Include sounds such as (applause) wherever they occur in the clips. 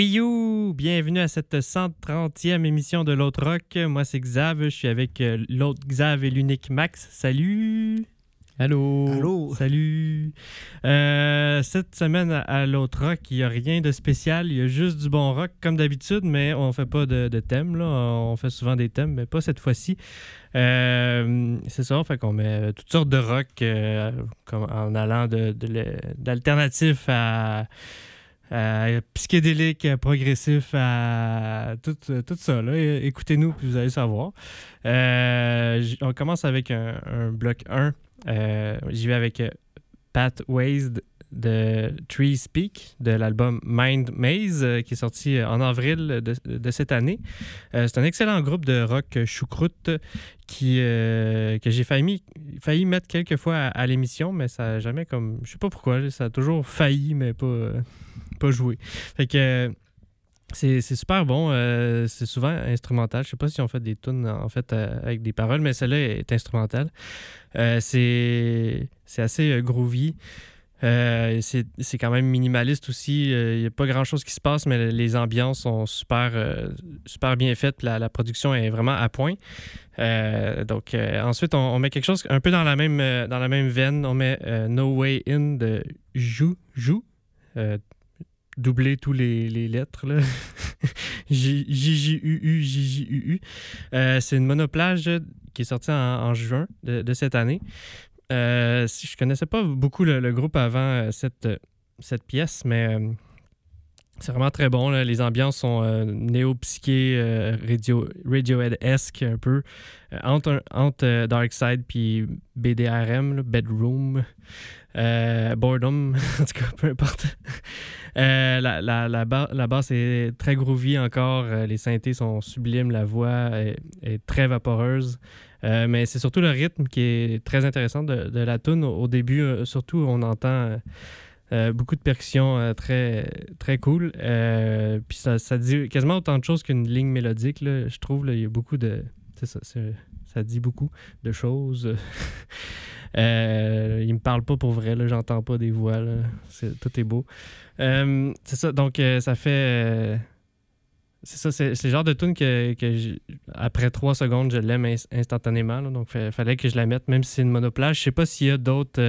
Oui! Bienvenue à cette 130e émission de l'autre rock. Moi, c'est Xav. Je suis avec euh, l'autre Xav et l'unique Max. Salut! Allô? Allô? Salut! Euh, cette semaine à- l'autre rock, il n'y a rien de spécial. Il y a juste du bon rock, comme d'habitude, mais on fait pas de, de thème. Là. On fait souvent des thèmes, mais pas cette fois-ci. Euh, c'est ça, fait qu'on met toutes sortes de rock euh, comme en allant de, de à euh, psychédélique, euh, progressif, à tout, euh, tout ça. Écoutez-nous, puis vous allez savoir. Euh, on commence avec un, bloc 1. Euh, J'y vais avec euh, Pat Waze de Tree Speak de l'album Mind Maze euh, qui est sorti euh, en avril de, de cette année. Euh, C'est un excellent groupe de rock euh, choucroute qui, euh, que j'ai failli, failli mettre quelques fois à, l'émission, mais ça n'a jamais comme. Je sais pas pourquoi, ça a toujours failli, mais pas, euh, pas euh, c'est super bon. euh, c'est souvent instrumental. Je sais pas si on fait des tunes en fait euh, avec des paroles, mais celle-là est instrumentale. Euh, c'est assez groovy. C'est quand même minimaliste aussi. Il n'y a pas grand-chose qui se passe, mais les ambiances sont super, super bien faites. La, la production est vraiment à point. Donc ensuite, on, on met quelque chose un peu dans la même, dans la même veine. On met No Way In de Jou. Jou. Doubler tous les, les lettres. (laughs) J-J-U-U, J-J-U-U. Euh, c'est une monoplage qui est sortie en, juin de, de cette année. Euh, je connaissais pas beaucoup le, le groupe avant euh, cette, cette pièce, mais euh, c'est vraiment très bon. Les ambiances sont euh, néo-psyché, euh, radio, Radiohead-esque un peu, euh, entre, entre euh, Dark Side puis BDRM, Bedroom, euh, Boredom, (laughs) en tout cas, peu importe. La, la, la, ba- la basse est très groovy encore, les synthés sont sublimes, la voix est, très vaporeuse. Mais c'est surtout le rythme qui est très intéressant de, de la tune. Au, début, surtout, on entend euh, beaucoup de percussions euh, très, très cool. Euh, puis ça, dit quasiment autant de choses qu'une ligne mélodique, là, je trouve. Il y a beaucoup de. Ça, ça dit beaucoup de choses. (laughs) Il me parle pas pour vrai, j'entends pas des voix. là. Tout est beau. C'est ça, donc ça fait. c'est ça, c'est le genre de tune que, après trois secondes, je l'aime ins- instantanément. donc, il fallait que je la mette, même si c'est une monoplage. Je sais pas s'il y a d'autres.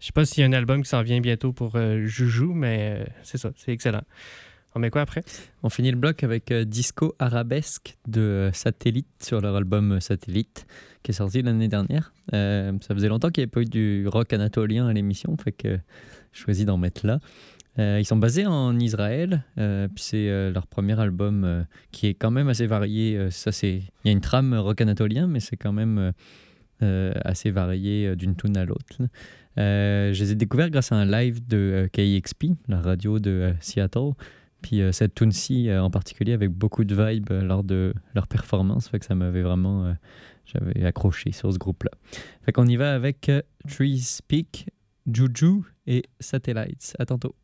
Je sais pas s'il y a un album qui s'en vient bientôt pour euh, Joujou, mais euh, c'est ça, c'est excellent. On met quoi après? On finit le bloc avec euh, Disco Arabesque de Satellite sur leur album Satellite qui est sorti l'année dernière. Ça faisait longtemps qu'il n'y avait pas eu du rock anatolien à l'émission, fait que je choisis d'en mettre là. Ils sont basés en Israël, puis c'est leur premier album qui est quand même assez varié. ça, c'est, il y a une trame rock anatolien, mais c'est quand même assez varié d'une tune à l'autre. Euh, je les ai découverts grâce à un live de euh, KXP, la radio de euh, Seattle. Puis cette tune-ci en particulier avec beaucoup de vibes lors de leur performance, fait que ça m'avait vraiment, j'avais accroché sur ce groupe-là. Fait qu'on y va avec Trees Peak, Juju et Satellites. À tantôt.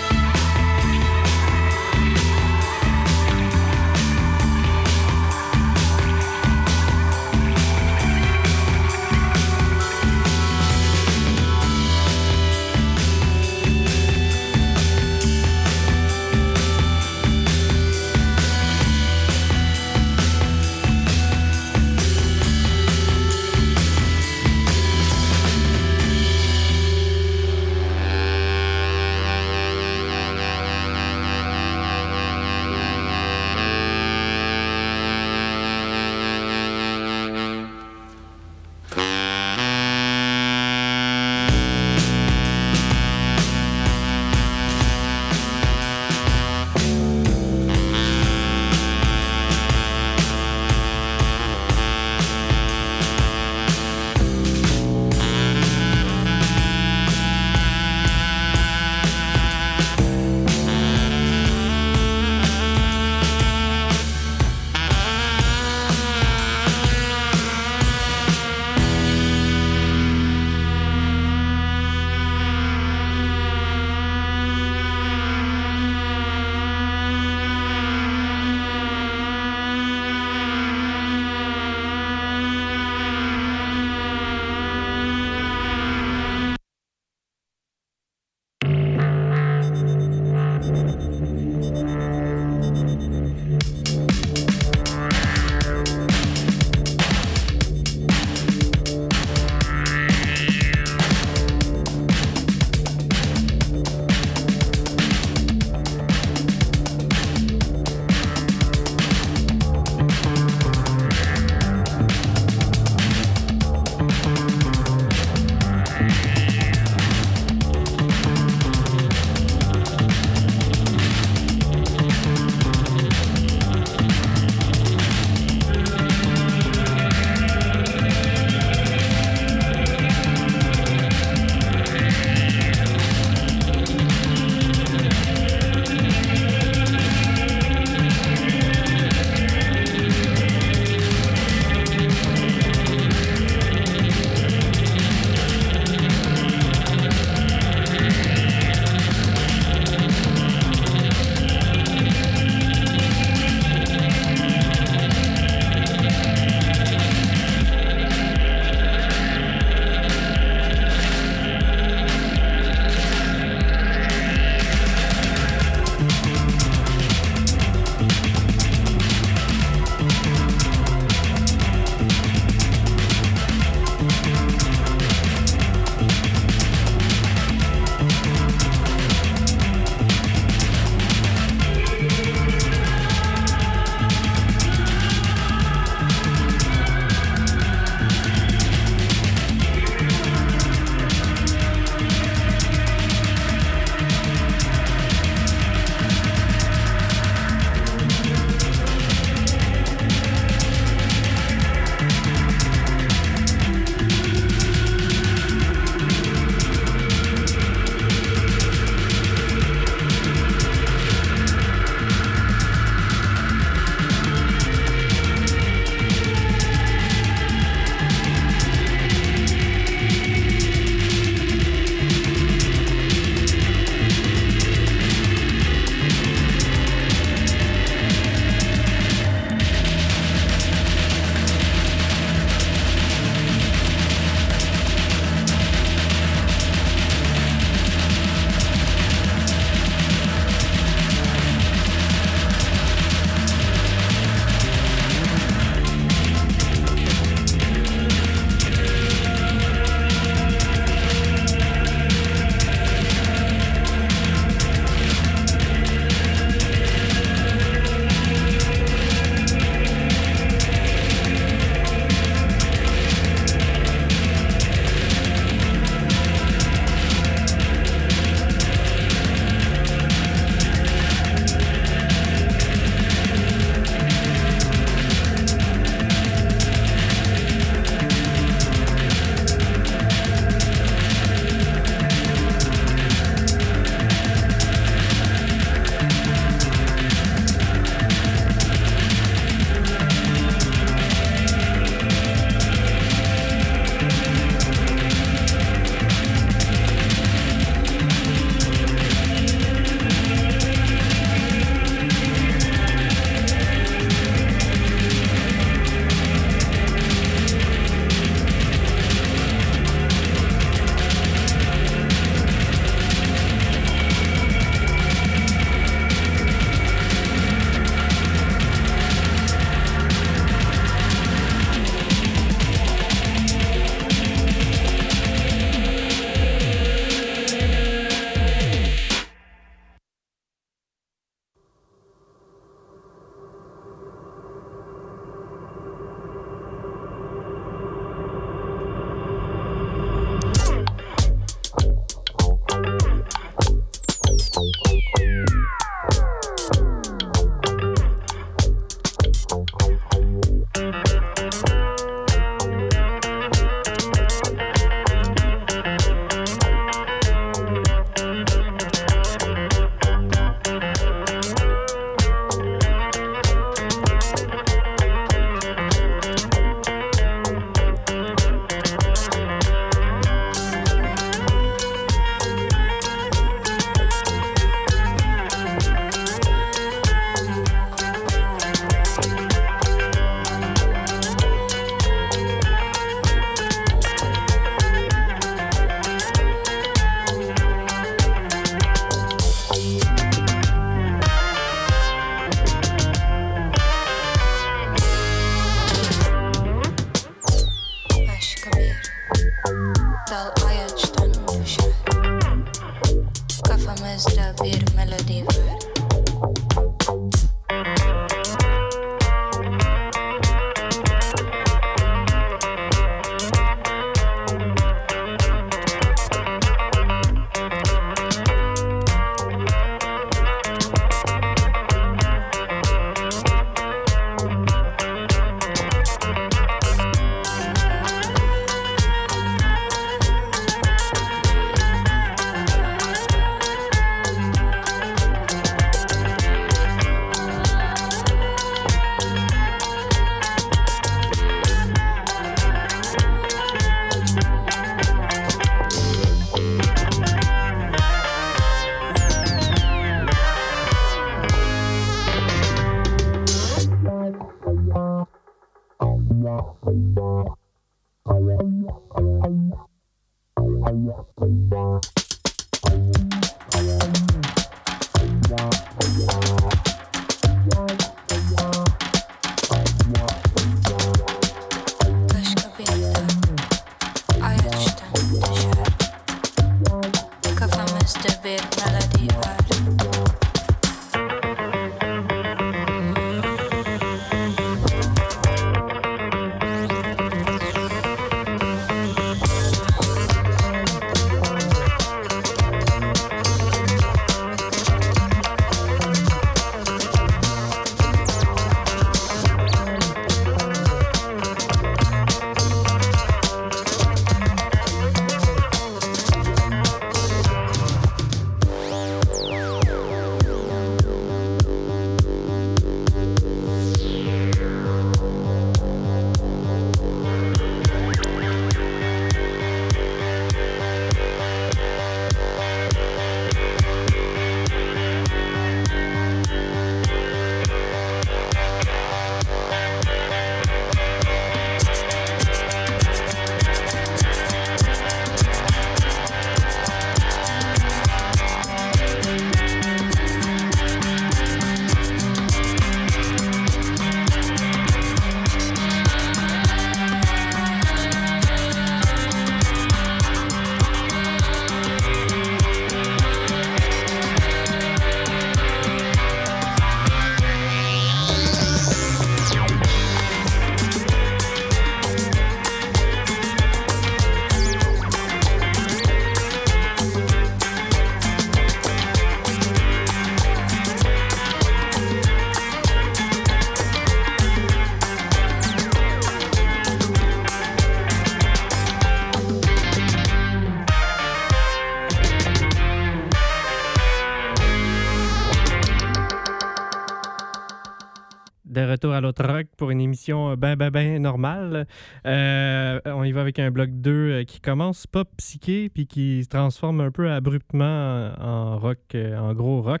À l'autre rock pour une émission ben ben ben normale. Euh, on y va avec un bloc 2 euh, qui commence pop psyché puis qui se transforme un peu abruptement en, rock, euh, en gros rock.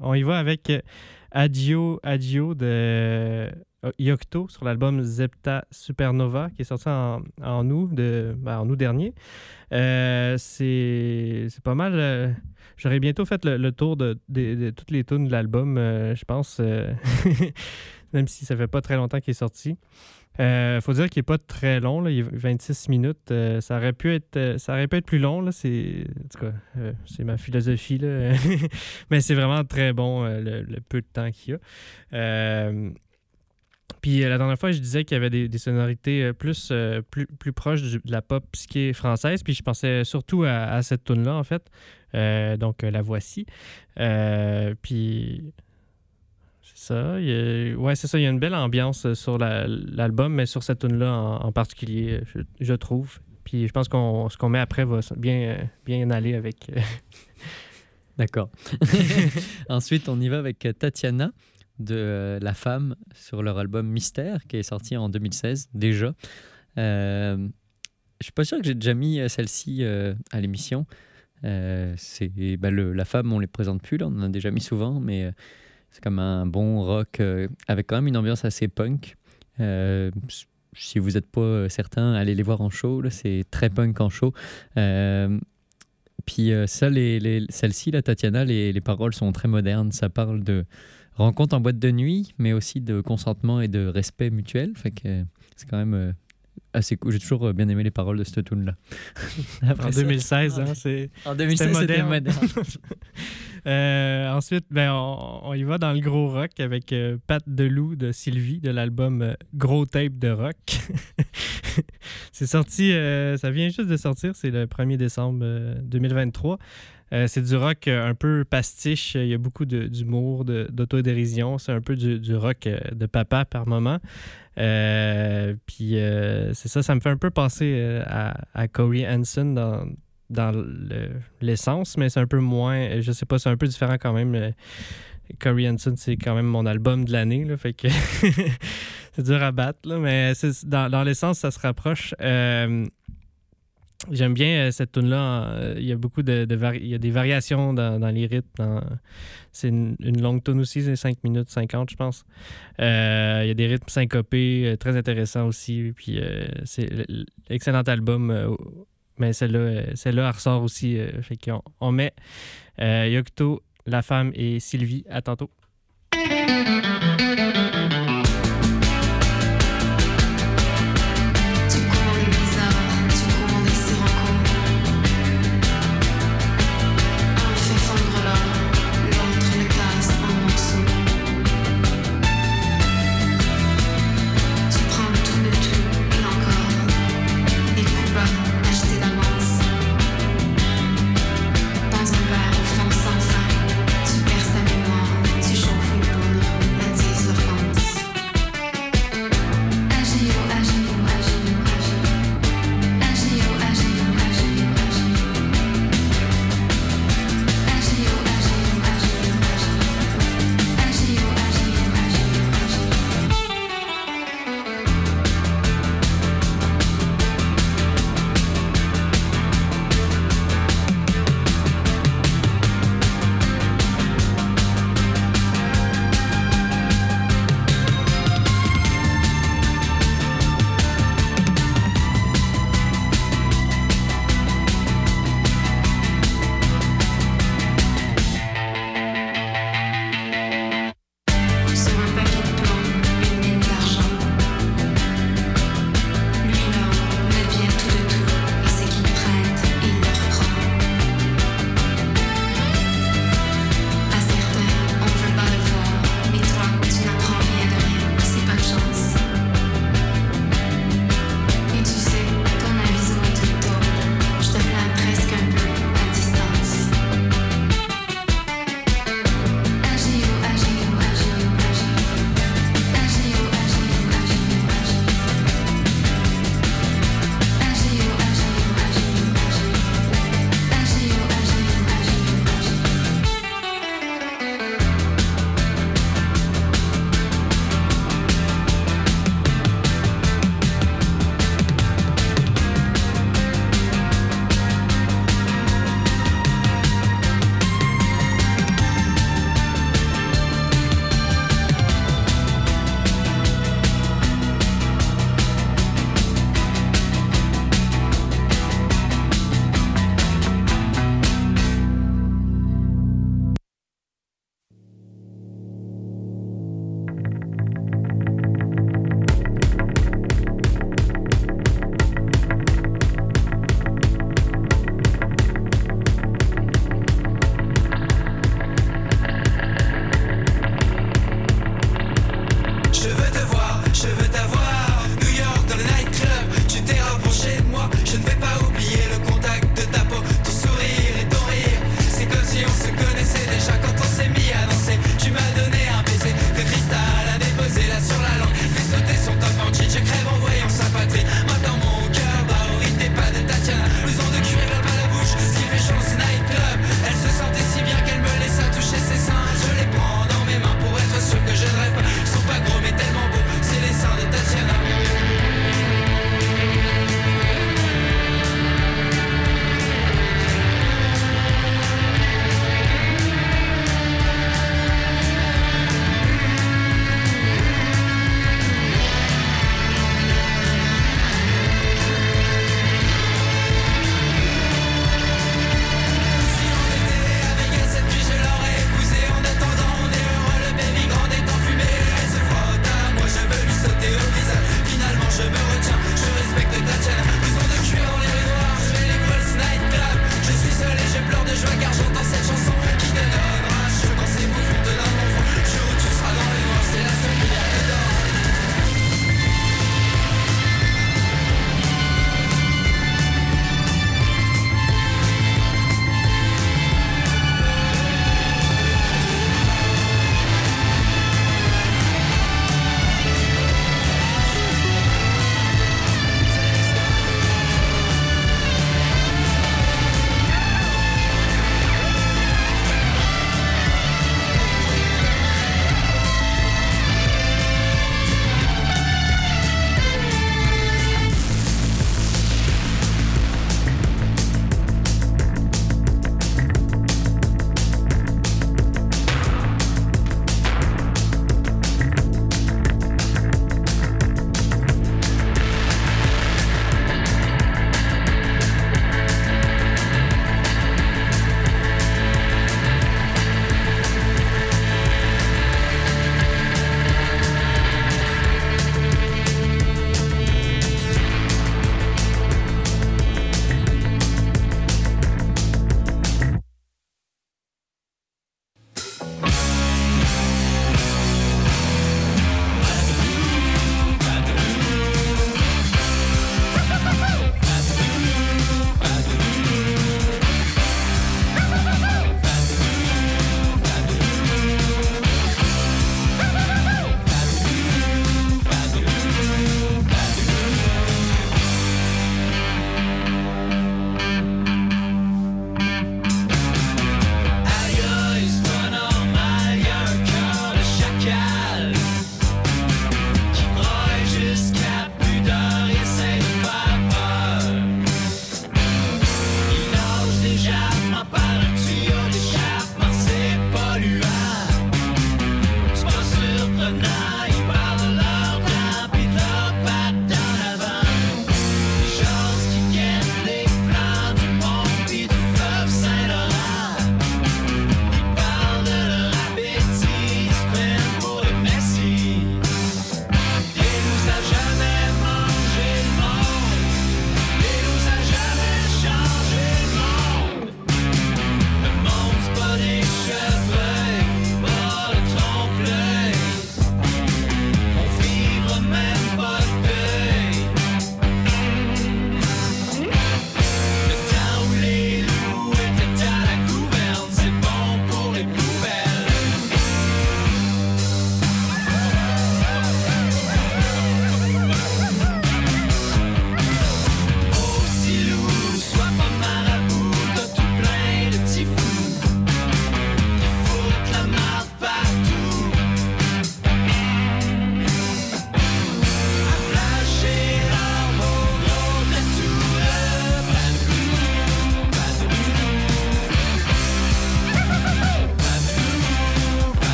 On y va avec euh, Adio Adio de euh, Yocto sur l'album Zepta Supernova qui est sorti en, en août, de, ben, en août dernier. Euh, c'est pas mal. euh, J'aurais bientôt fait le, le tour de, toutes les tunes de l'album, euh, je pense. (laughs) même si ça fait pas très longtemps qu'il est sorti. Euh, faut dire qu'il est pas très long, là, il est 26 minutes. euh, ça aurait pu être, euh, ça aurait pu être plus long. C'est, c'est ma philosophie là. (laughs) mais c'est vraiment très bon le, peu de temps qu'il y a. Puis la dernière fois, je disais qu'il y avait des, sonorités plus, plus, plus proches de la pop psyché française. Puis je pensais surtout à, à cette tune là en fait. Donc la voici. Puis ça. il y a- ouais, c'est ça. Il y a une belle ambiance euh, sur la- l'album, mais sur cette tune-là en, en particulier, je, je trouve. Puis je pense qu'on ce qu'on met après va bien, euh, bien aller avec. euh, (laughs) D'accord. (laughs) Ensuite, on y va avec Tatiana de euh, La Femme sur leur album Mystère qui est sorti en 2016 déjà. Euh, je suis pas sûr que j'ai déjà mis euh, celle-ci euh, à l'émission. Euh, c'est bah, le- La Femme, on les présente plus là, on en a déjà mis souvent, mais euh, c'est comme un bon rock euh, avec quand même une ambiance assez punk. Euh, si vous n'êtes pas euh, certain, allez les voir en show. là, C'est très punk en show. Euh, puis euh, ça, les, les- celle-ci, la Tatiana, les, les paroles sont très modernes. Ça parle de rencontre en boîte de nuit, mais aussi de consentement et de respect mutuel. Fait que c'est quand même euh, assez cool. J'ai toujours bien aimé les paroles de cette tune là. (laughs) En 2016, hein, c'est... En 2016, c'était moderne. moderne. (laughs) Euh, ensuite, ben, on, y va dans le gros rock avec euh, Pat Deloup de Sylvie de l'album euh, Gros Tape de Rock. (laughs) c'est sorti, euh, ça vient juste de sortir, c'est le 1er décembre euh, 2023. Euh, c'est du rock un peu pastiche, il y a beaucoup d'humour, d'autodérision, c'est un peu du, rock de papa par moment. Puis c'est ça, ça me fait un peu penser à, à Corey Hansen dans, dans le- l'essence, mais c'est un peu moins, euh, je sais pas, c'est un peu différent quand même. euh, Corey Hansen, c'est quand même mon album de l'année, là, fait que (laughs) c'est dur à battre, là, mais dans, l'essence, ça se rapproche. Euh, J'aime bien cette tune-là. euh, Il y a beaucoup de, il y a des variations dans, les rythmes. C'est une, longue tune aussi, c'est 5 minutes 50, je pense. Il y a des rythmes syncopés, très intéressants aussi. Puis c'est l'excellent album. Mais celle-là, euh, celle-là, elle ressort aussi. euh, fait qu'on on met euh, Yocto, La Femme et Sylvie. À tantôt.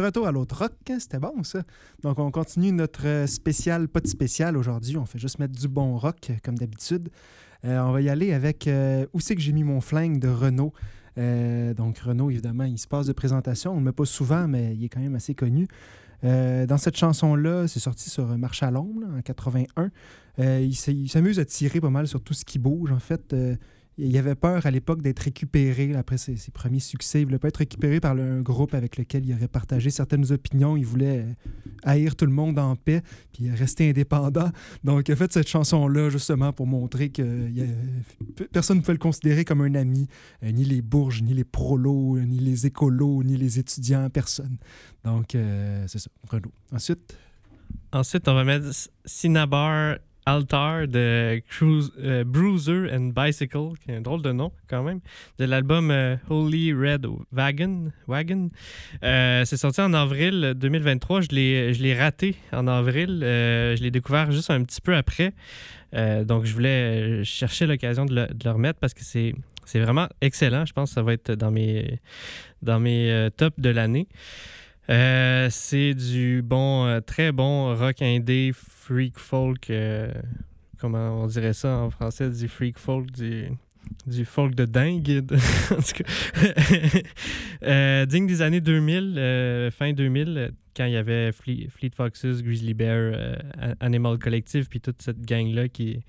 Retour à l'autre rock, hein, c'était bon ça. Donc on continue notre euh, spécial, pas de spécial aujourd'hui, on fait juste mettre du bon rock euh, comme d'habitude. Euh, on va y aller avec Où c'est que j'ai mis mon flingue de Renault. Donc Renault, évidemment, il se passe de présentation. On ne le met pas souvent, mais il est quand même assez connu. Dans cette chanson-là, c'est sorti sur Marche à l'ombre en 81. Euh, il s'amuse à tirer pas mal sur tout ce qui bouge. En fait, il avait peur à l'époque d'être récupéré après ses, premiers succès. Il voulait pas être récupéré par un groupe avec lequel il aurait partagé certaines opinions. Il voulait euh, haïr tout le monde en paix puis rester indépendant. Donc, il a fait cette chanson-là justement pour montrer que euh, a- personne ne peut le considérer comme un ami. Euh, ni les bourges, ni les prolos, ni les écolos, ni les étudiants, personne. Donc, euh, c'est ça, Renault. Ensuite, Ensuite, on va mettre Cinnabar Altar de euh, Bruiser and Bicycle, qui est un drôle de nom quand même, de l'album euh, Holy Red Wagon. Wagon. Euh, c'est sorti en avril 2023. Je l'ai je l'ai raté en avril. Je l'ai découvert juste un petit peu après. Donc, je voulais chercher l'occasion de, le, de le remettre parce que c'est. C'est vraiment excellent. Je pense que ça va être dans mes, dans mes tops de l'année. Euh, c'est du bon, euh, très bon rock indé, freak folk. euh, comment on dirait ça en français? Du freak folk, du, du folk de dingue. (laughs) en tout cas. (laughs) Digne des années 2000, euh, fin 2000, euh, quand il y avait Fleet, Foxes, Grizzly Bear, Animal Collective, puis toute cette gang-là qui,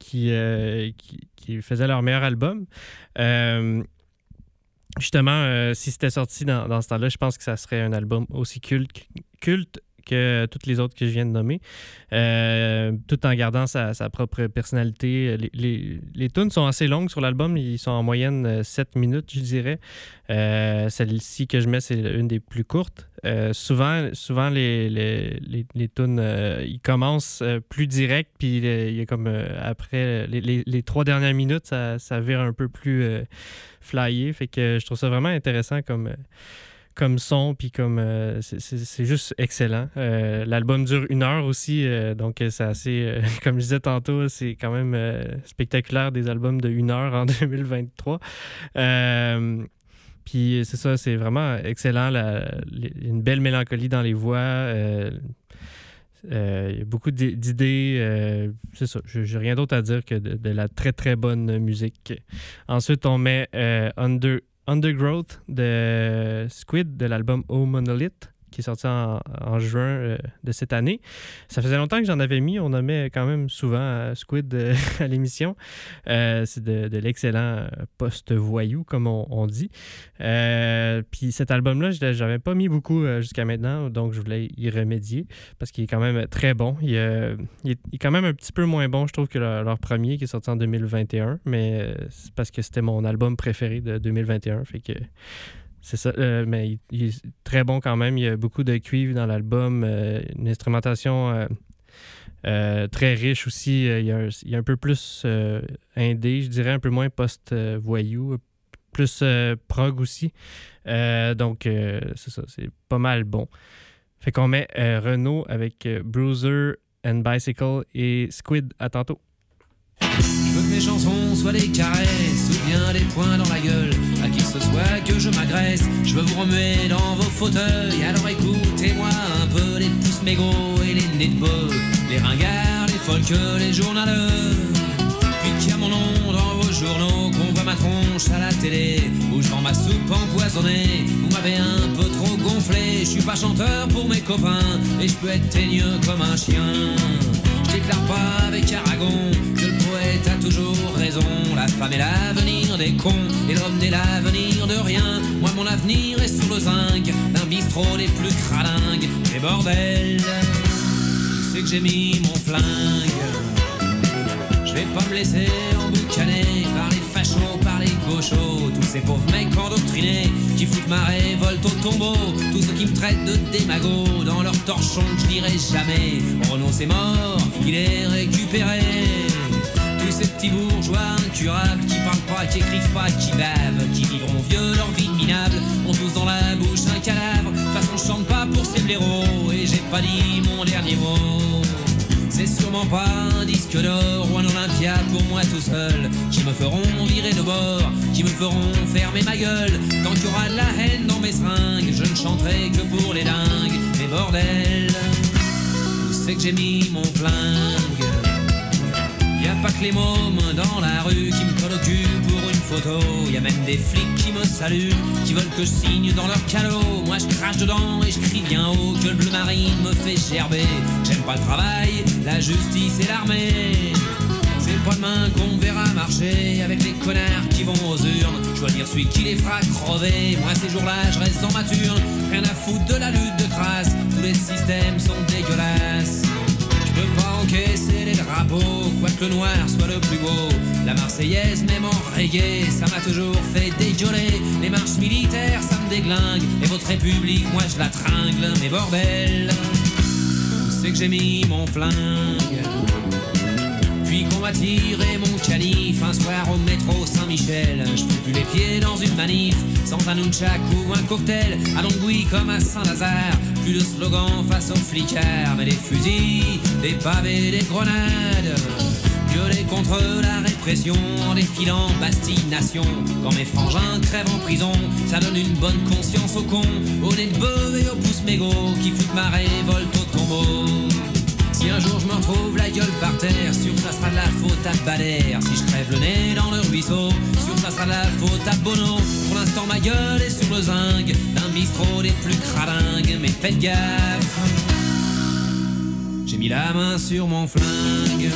qui, qui faisait leur meilleur album. Justement, euh, si c'était sorti dans, dans ce temps-là, je pense que ça serait un album aussi culte que toutes les autres que je viens de nommer, euh, tout en gardant sa, propre personnalité. Les, les, les tunes sont assez longues sur l'album, ils sont en moyenne euh, 7 minutes, je dirais. Euh, Celle-ci que je mets, c'est une des plus courtes. Euh, souvent, souvent, les, les, les, les tunes, euh, ils commencent euh, plus direct, puis euh, il y a comme euh, après, les, trois dernières minutes, ça, ça vire un peu plus euh, flyé. Fait que je trouve ça vraiment intéressant comme, euh, comme son, puis comme euh, c'est- juste excellent. Euh, L'album dure une heure aussi, euh, donc c'est assez, (laughs) comme je disais tantôt, c'est quand même spectaculaire des albums de une heure en (laughs) 2023. Euh, puis c'est ça, c'est vraiment excellent. la- les- une belle mélancolie dans les voix. il y a beaucoup d'i- d'idées. c'est ça. Je n'ai rien d'autre à dire que de, la très très bonne musique. Ensuite, on met Under, Undergrowth de Squid de l'album Oh Monolith qui est sorti en, juin euh, de cette année. Ça faisait longtemps que j'en avais mis. On en met quand même souvent euh, Squid euh, (laughs) à l'émission. C'est de, l'excellent post-voyou, comme on, dit. Puis cet album-là, je n'avais pas mis beaucoup jusqu'à maintenant, donc je voulais y remédier parce qu'il est quand même très bon. Il, est, quand même un petit peu moins bon, je trouve, que leur, leur premier qui est sorti en 2021, mais c'est parce que c'était mon album préféré de 2021. Fait que c'est ça, euh, mais il, est très bon quand même. Il y a beaucoup de cuivre dans l'album, euh, une instrumentation euh, très riche aussi. Il y, a un, un peu plus indé, je dirais, un peu moins post-voyou, plus prog aussi. Donc, c'est ça, c'est pas mal bon. Fait qu'on met Renault avec Bruiser and Bicycle et Squid. À tantôt. Mes chansons soient des caresses ou bien des points dans la gueule. À qui ce soit que je m'agresse, je veux vous remuer dans vos fauteuils. Alors écoutez-moi un peu les pouces mégots et les nez de bœuf, les ringards, les folks, les journaleux. Puis qu'il y a mon nom dans vos journaux, qu'on voit ma tronche à la télé, où je vends ma soupe empoisonnée. Vous m'avez un peu trop gonflé, je suis pas chanteur pour mes copains, et je peux être teigneux comme un chien. Je déclare pas avec Aragon a toujours raison. La femme est l'avenir des cons et l'homme n'est l'avenir de rien. Moi, mon avenir est sur le zinc d'un bistrot des plus cralingues. Et bordel, c'est que j'ai mis mon flingue. Je vais pas me laisser emboucaner par les fachos, par les gauchos, tous ces pauvres mecs endoctrinés qui foutent ma révolte au tombeau, tous ceux qui me traitent de démago dans leur torchon que je dirai jamais. Renaud c'est mort, il est récupéré. Ces petits bourgeois incurables qui parlent pas, qui écrivent pas, qui bavent, qui vivront vieux leur vie minable, ont tous dans la bouche un cadavre. De toute façon, je chante pas pour ces blaireaux et j'ai pas dit mon dernier mot. C'est sûrement pas un disque d'or ou un Olympia pour moi tout seul qui me feront virer de bord, qui me feront fermer ma gueule. Tant qu'il y aura de la haine dans mes seringues, je ne chanterai que pour les dingues. Mais bordel, où c'est que j'ai mis mon flingue? Y a pas que les mômes dans la rue qui me collent au cul pour une photo. Y a même des flics qui me saluent, qui veulent que je signe dans leur calot. Moi je crache dedans et je crie bien haut que le bleu marine me fait gerber. J'aime pas le travail, la justice et l'armée. C'est pas demain qu'on me verra marcher avec les connards qui vont aux urnes. Choisir celui qui les fera crever. Moi ces jours-là je reste dans ma turne. Rien à foutre de la lutte de crasse. Tous les systèmes sont dégueulasses. Je peux pas encaisser les drapeaux, quoique le noir soit le plus beau. La Marseillaise, même en reggae, ça m'a toujours fait dégueuler. Les marches militaires, ça me déglingue. Et votre république, moi je la tringle. Mais bordel, c'est que j'ai mis mon flingue? Puis qu'on m'a tiré mon canif un soir au métro Saint-Michel. Je peux plus les pieds dans une manif sans un nunchak ou un cocktail. À Longwy comme à Saint-Lazare, plus de slogan face aux flicards, mais des fusils, des pavés, des grenades. Violer contre la répression en défilant Bastille Nation. Quand mes frangins crèvent en prison, ça donne une bonne conscience aux cons, au nez de bœuf et au pouce mégot qui foutent ma révolte au tombeau. Si un jour je me retrouve la gueule par terre, sûr ça sera de la faute à Balère. Si je crève le nez dans le ruisseau, sûr ça sera de la faute à Bono. Pour l'instant ma gueule est sur le zinc d'un bistrot des plus cradingues, mais faites gaffe. J'ai mis la main sur mon flingue.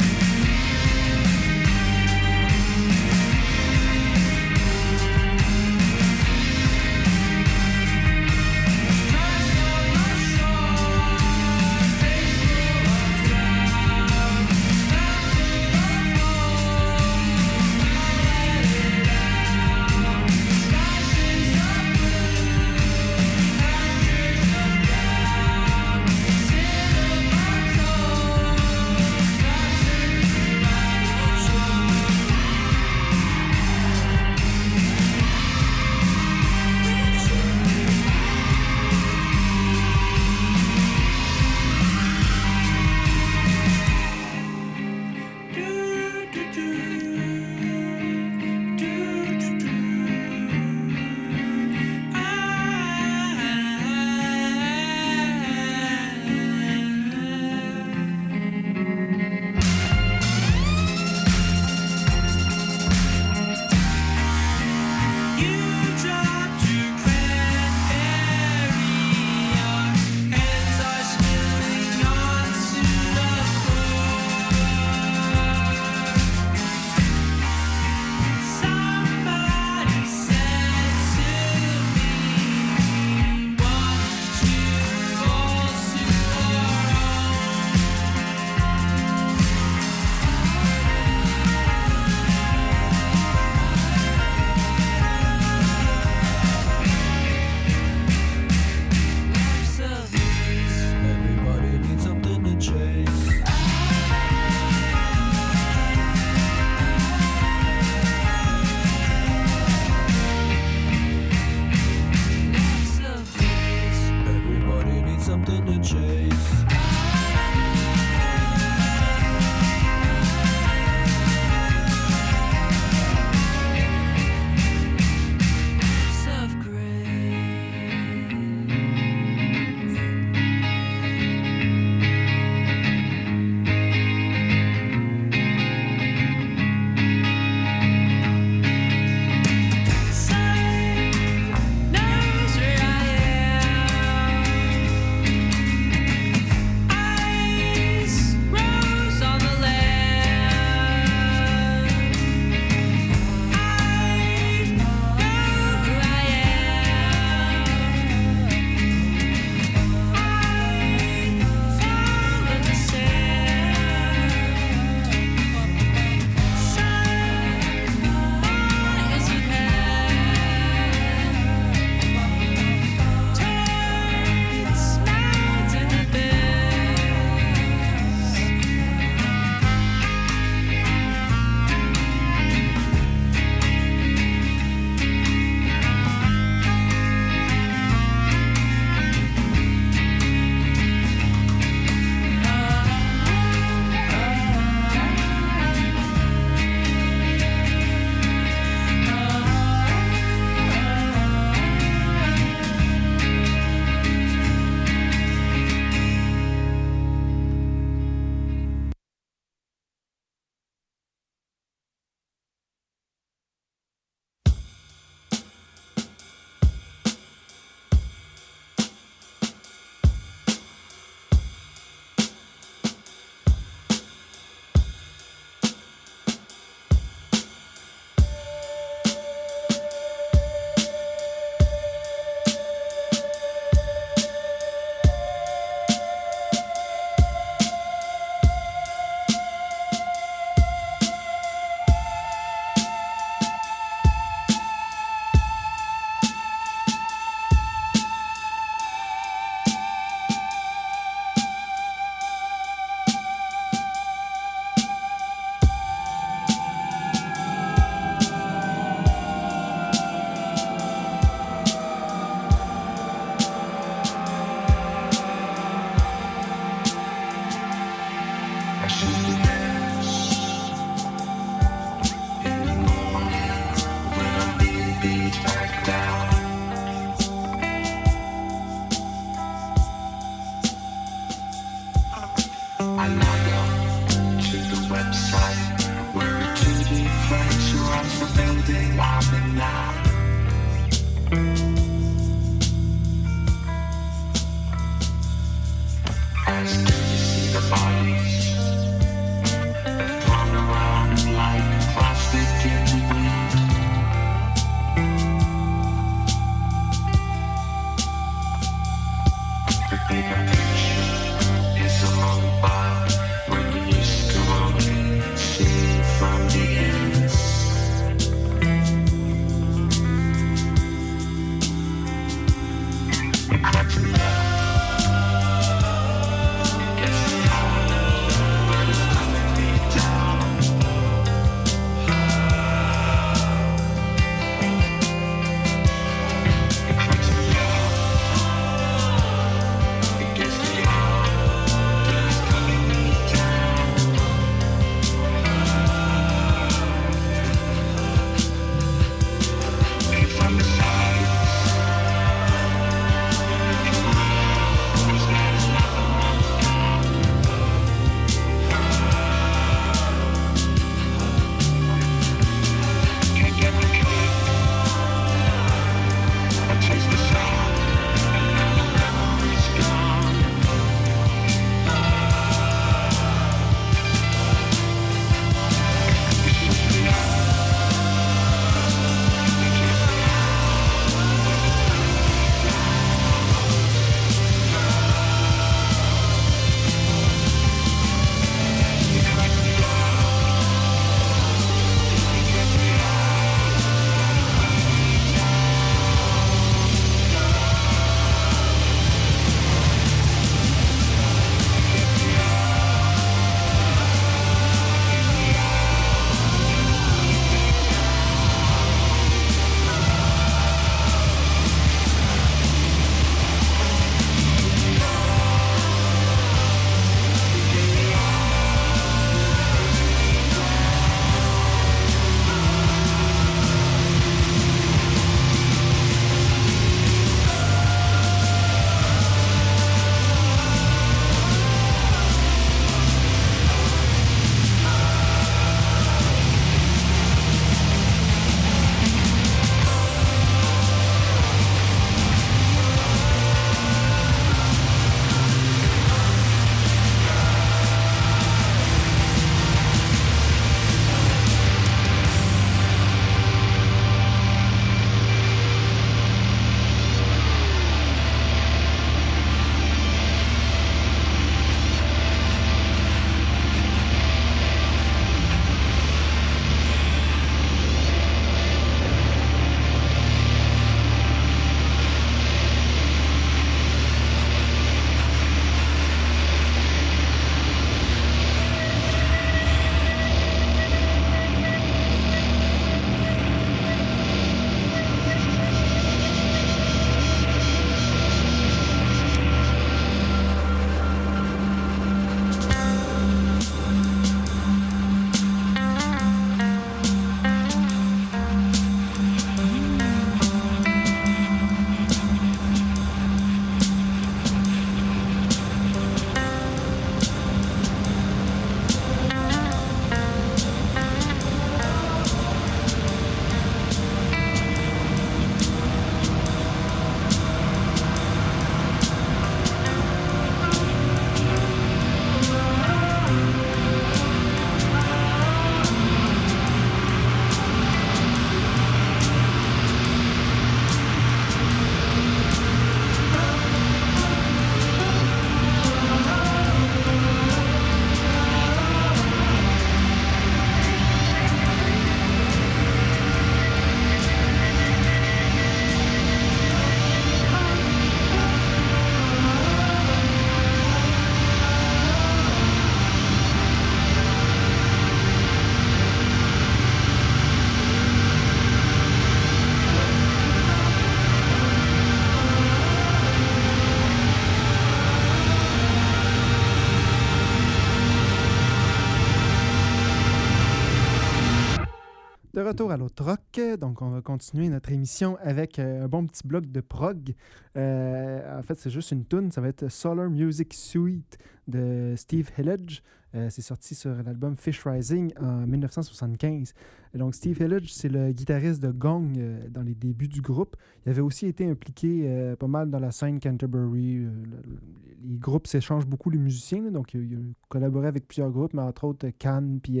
Retour à l'autre rock. Donc, on va continuer notre émission avec euh, un bon petit bloc de prog. Euh, en fait, c'est juste une tune. Ça va être Solar Music Suite de Steve Hillage. Euh, c'est sorti sur l'album Fish Rising en 1975. Et donc, Steve Hillage, c'est le guitariste de Gong dans les débuts du groupe. Il avait aussi été impliqué pas mal dans la scène Canterbury. Le- le- les groupes s'échangent beaucoup les musiciens. donc, il, il a collaboré avec plusieurs groupes, mais entre autres Cannes puis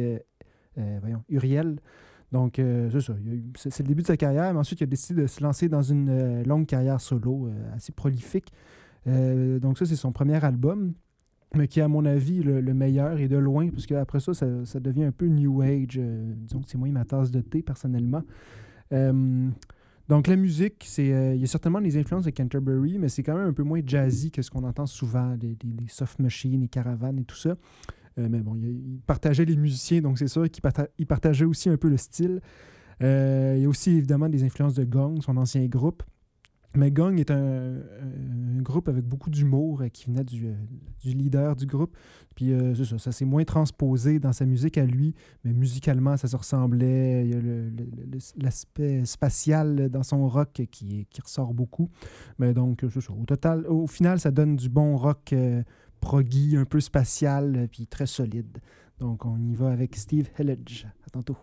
voyons, Uriel. Donc, euh, c'est ça. C'est le début de sa carrière, mais ensuite, il a décidé de se lancer dans une euh, longue carrière solo euh, assez prolifique. Donc, ça, c'est son premier album, mais qui est, à mon avis, le, le meilleur et de loin, parce qu'après ça, ça, ça devient un peu New Age. euh, disons que c'est moins ma tasse de thé, personnellement. Donc, la musique, c'est, il y a certainement des influences de Canterbury, mais c'est quand même un peu moins jazzy que ce qu'on entend souvent, les- les soft machines, les caravanes et tout ça. Euh, mais bon, il, partageait les musiciens, donc c'est sûr qu'il parta- il partageait aussi un peu le style. Euh, il y a aussi évidemment des influences de Gong, son ancien groupe. Mais Gong est un, groupe avec beaucoup d'humour euh, qui venait du, du leader du groupe. Puis euh, ça, ça s'est moins transposé dans sa musique à lui, mais musicalement, ça se ressemblait. Il y a l'aspect spatial dans son rock qui, qui ressort beaucoup. Mais donc, ça. Au total, au final, ça donne du bon rock proggy, un peu spatial, euh, puis très solide. Donc, on y va avec Steve Hillage. À tantôt.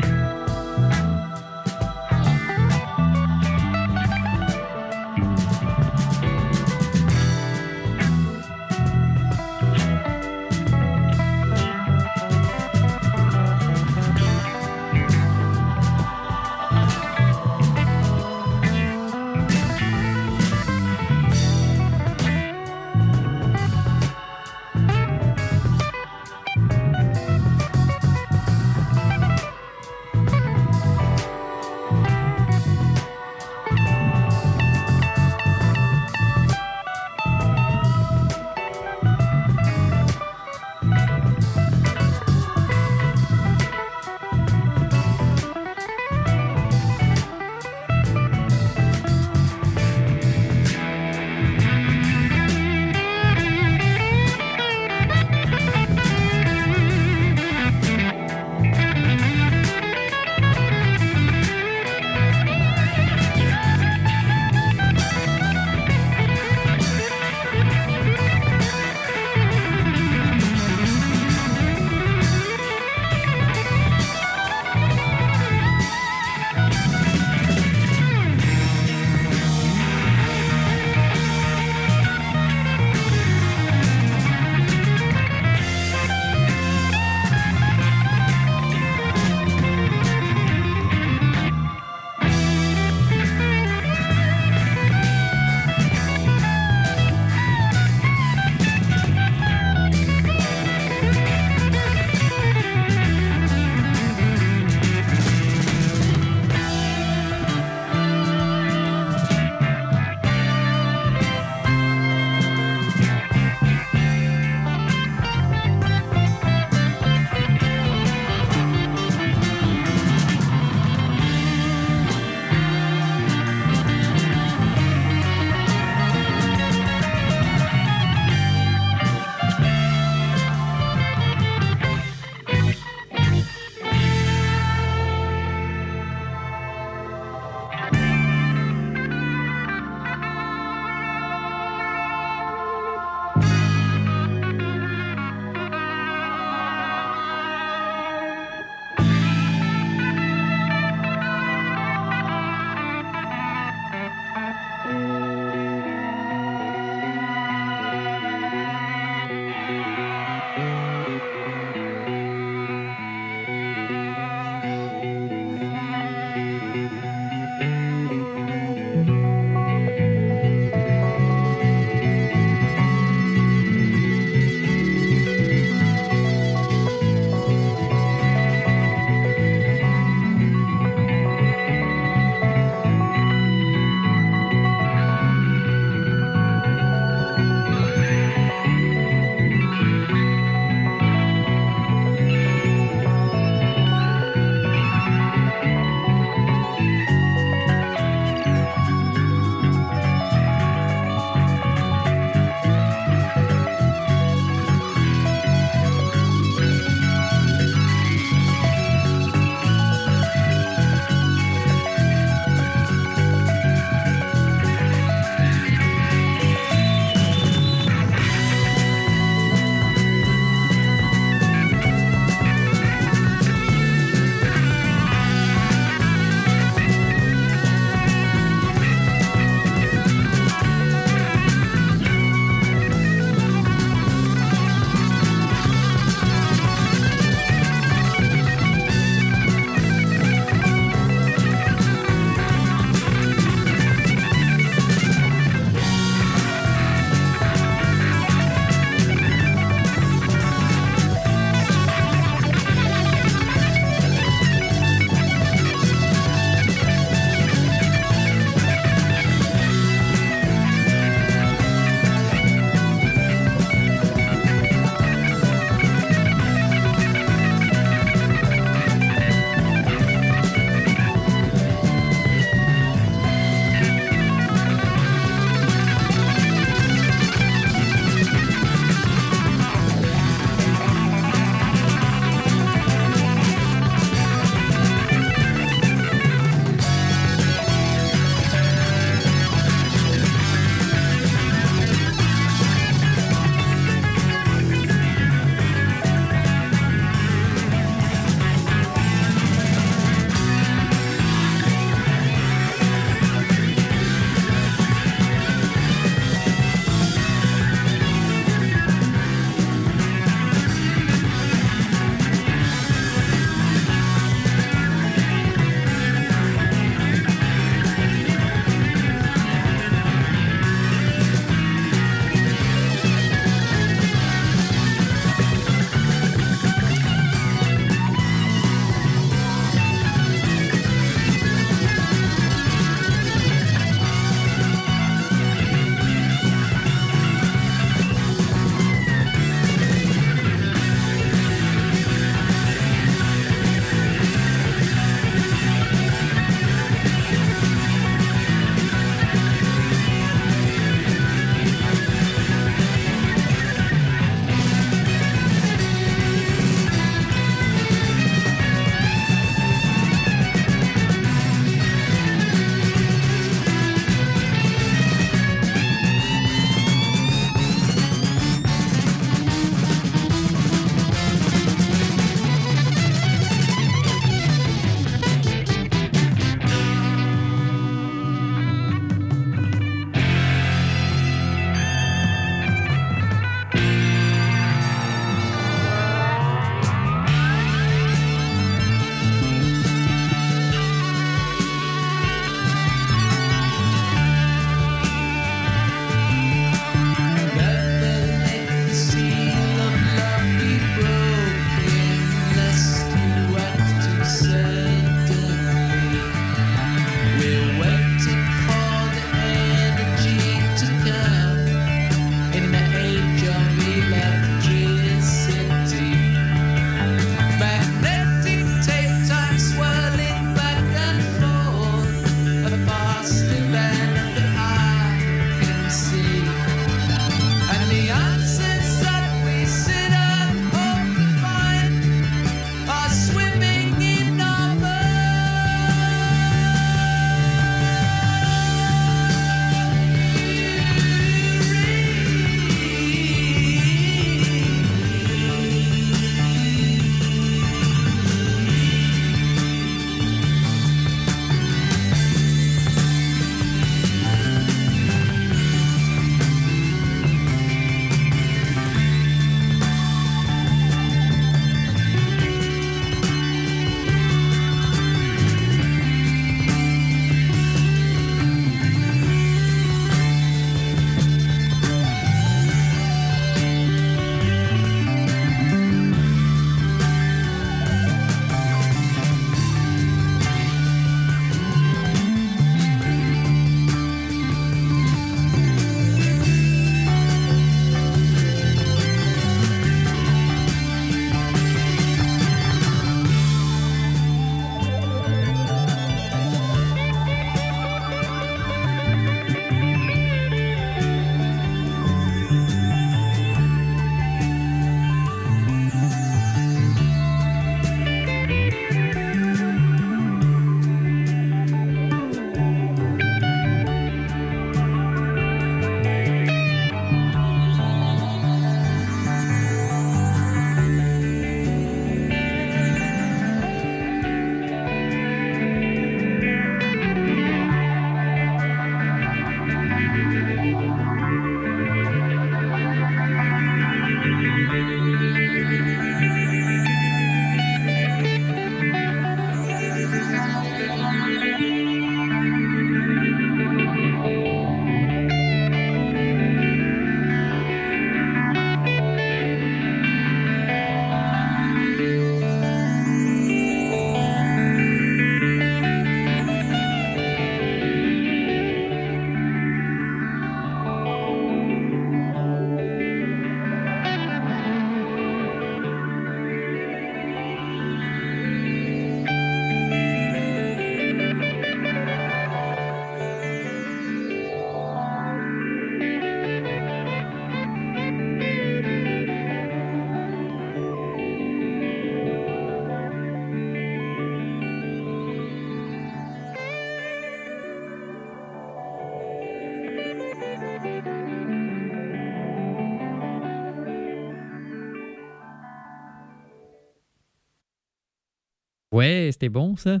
Ouais, c'était bon ça.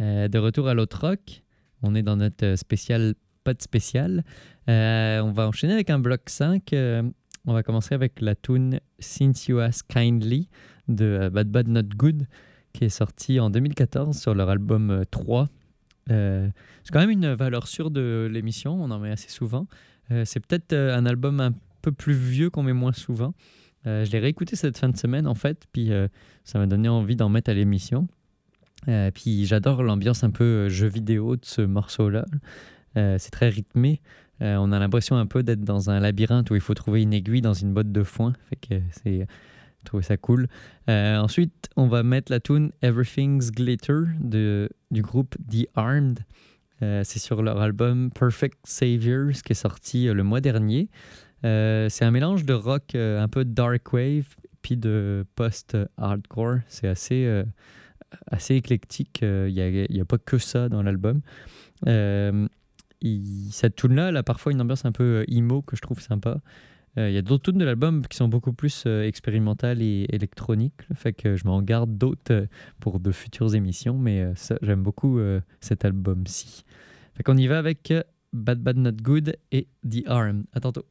Euh, de retour à l'autre rock, on est dans notre euh, spécial, pas de spécial. Euh, on va enchaîner avec un bloc 5. euh, on va commencer avec la tune Since You Ask Kindly de Bad Bad Not Good qui est sorti en 2014 sur leur album euh, 3. Euh, c'est quand même une valeur sûre de l'émission, on en met assez souvent. C'est peut-être un album un peu plus vieux qu'on met moins souvent. Je l'ai réécouté cette fin de semaine en fait, puis ça m'a donné envie d'en mettre à l'émission. Euh, puis j'adore l'ambiance un peu euh, jeu vidéo de ce morceau-là. Euh, c'est très rythmé. On a l'impression un peu d'être dans un labyrinthe où il faut trouver une aiguille dans une botte de foin. Fait que c'est je trouvais ça cool. Ensuite, on va mettre la tune Everything's Glitter de, du groupe The Armed. C'est sur leur album Perfect Saviors qui est sorti le mois dernier. C'est un mélange de rock un peu dark wave puis de post-hardcore. C'est assez, assez éclectique. Il n'y a, pas que ça dans l'album. Euh, cette tune-là, elle a parfois une ambiance un peu euh, emo que je trouve sympa. Euh, Il y a d'autres tunes de l'album qui sont beaucoup plus euh, expérimentales et électroniques. fait que je m'en garde d'autres euh, pour de futures émissions. Mais euh, j'aime beaucoup euh, cet album-ci. Fait qu'on y va avec euh, Bad Bad Not Good et The Arm. À tantôt.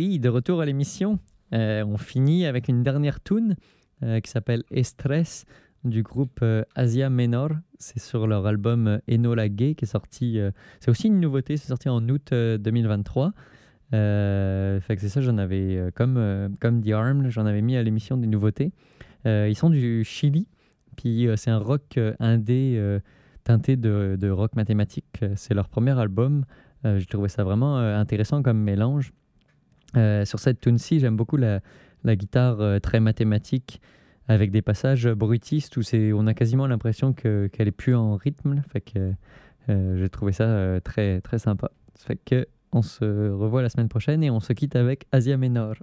Oui, de retour à l'émission. Euh, on finit avec une dernière tune euh, qui s'appelle Estress du groupe euh, Asia Menor. C'est sur leur album Enola Gay qui est sorti. c'est aussi une nouveauté, c'est sorti en août euh, 2023. Euh, fait c'est ça, j'en avais, comme, comme The Arm, j'en avais mis à l'émission des nouveautés. Ils sont du Chili, puis c'est un rock indé teinté de, de rock mathématique. C'est leur premier album. Euh, J'ai trouvé ça vraiment intéressant comme mélange. Euh, sur cette tune-ci, j'aime beaucoup la, guitare euh, très mathématique avec des passages brutistes où on a quasiment l'impression que, qu'elle est plus en rythme. euh, j'ai trouvé ça très, très sympa. Fait on se revoit la semaine prochaine et on se quitte avec Asia Menor.